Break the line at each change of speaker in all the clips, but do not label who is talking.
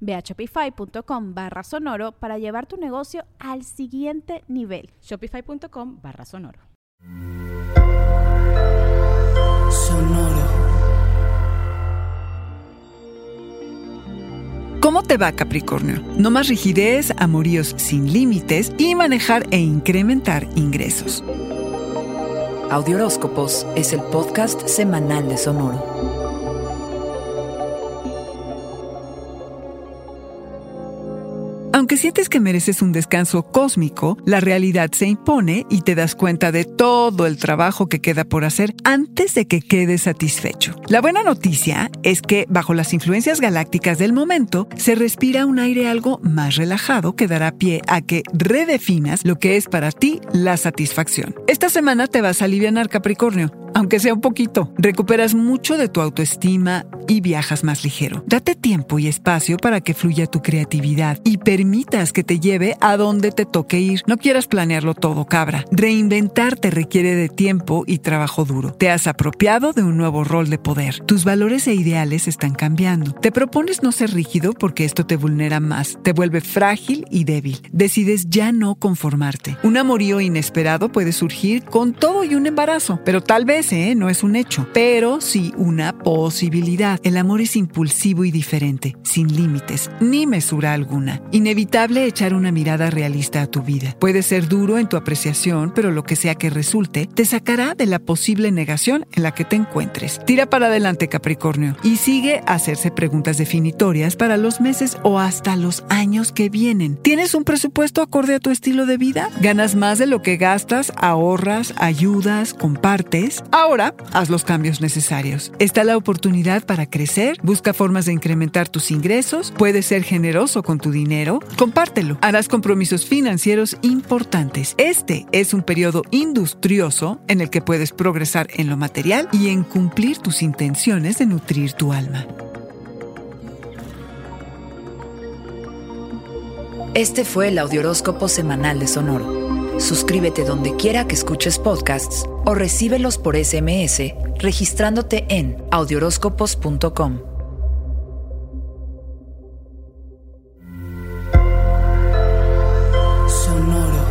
Ve a shopify.com barra sonoro para llevar tu negocio al siguiente nivel.
Shopify.com barra sonoro.
Sonoro. ¿Cómo te va Capricornio? No más rigidez, amoríos sin límites y manejar e incrementar ingresos.
Audioróscopos es el podcast semanal de Sonoro.
Aunque sientes que mereces un descanso cósmico, la realidad se impone y te das cuenta de todo el trabajo que queda por hacer antes de que quedes satisfecho. La buena noticia es que bajo las influencias galácticas del momento se respira un aire algo más relajado que dará pie a que redefinas lo que es para ti la satisfacción. Esta semana te vas a aliviar Capricornio aunque sea un poquito. Recuperas mucho de tu autoestima y viajas más ligero. Date tiempo y espacio para que fluya tu creatividad y permitas que te lleve a donde te toque ir. No quieras planearlo todo, cabra. Reinventarte requiere de tiempo y trabajo duro. Te has apropiado de un nuevo rol de poder. Tus valores e ideales están cambiando. Te propones no ser rígido porque esto te vulnera más, te vuelve frágil y débil. Decides ya no conformarte. Un amorío inesperado puede surgir con todo y un embarazo, pero tal vez no es un hecho, pero sí una posibilidad. El amor es impulsivo y diferente, sin límites, ni mesura alguna. Inevitable echar una mirada realista a tu vida. Puede ser duro en tu apreciación, pero lo que sea que resulte, te sacará de la posible negación en la que te encuentres. Tira para adelante, Capricornio, y sigue a hacerse preguntas definitorias para los meses o hasta los años que vienen. ¿Tienes un presupuesto acorde a tu estilo de vida? ¿Ganas más de lo que gastas? ¿Ahorras? ¿Ayudas? ¿Compartes? Ahora, haz los cambios necesarios. Está la oportunidad para crecer, busca formas de incrementar tus ingresos, puedes ser generoso con tu dinero, compártelo. Harás compromisos financieros importantes. Este es un periodo industrioso en el que puedes progresar en lo material y en cumplir tus intenciones de nutrir tu alma.
Este fue el Audioróscopo Semanal de Sonoro. Suscríbete donde quiera que escuches podcasts o recíbelos por SMS registrándote en audioróscopos.com.
Sonoro.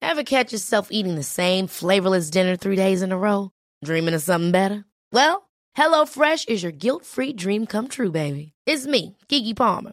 Ever catch yourself eating the same flavorless dinner three days in a row? Dreaming of something better? Well, HelloFresh is your guilt-free dream come true, baby. It's me, Kiki Palmer.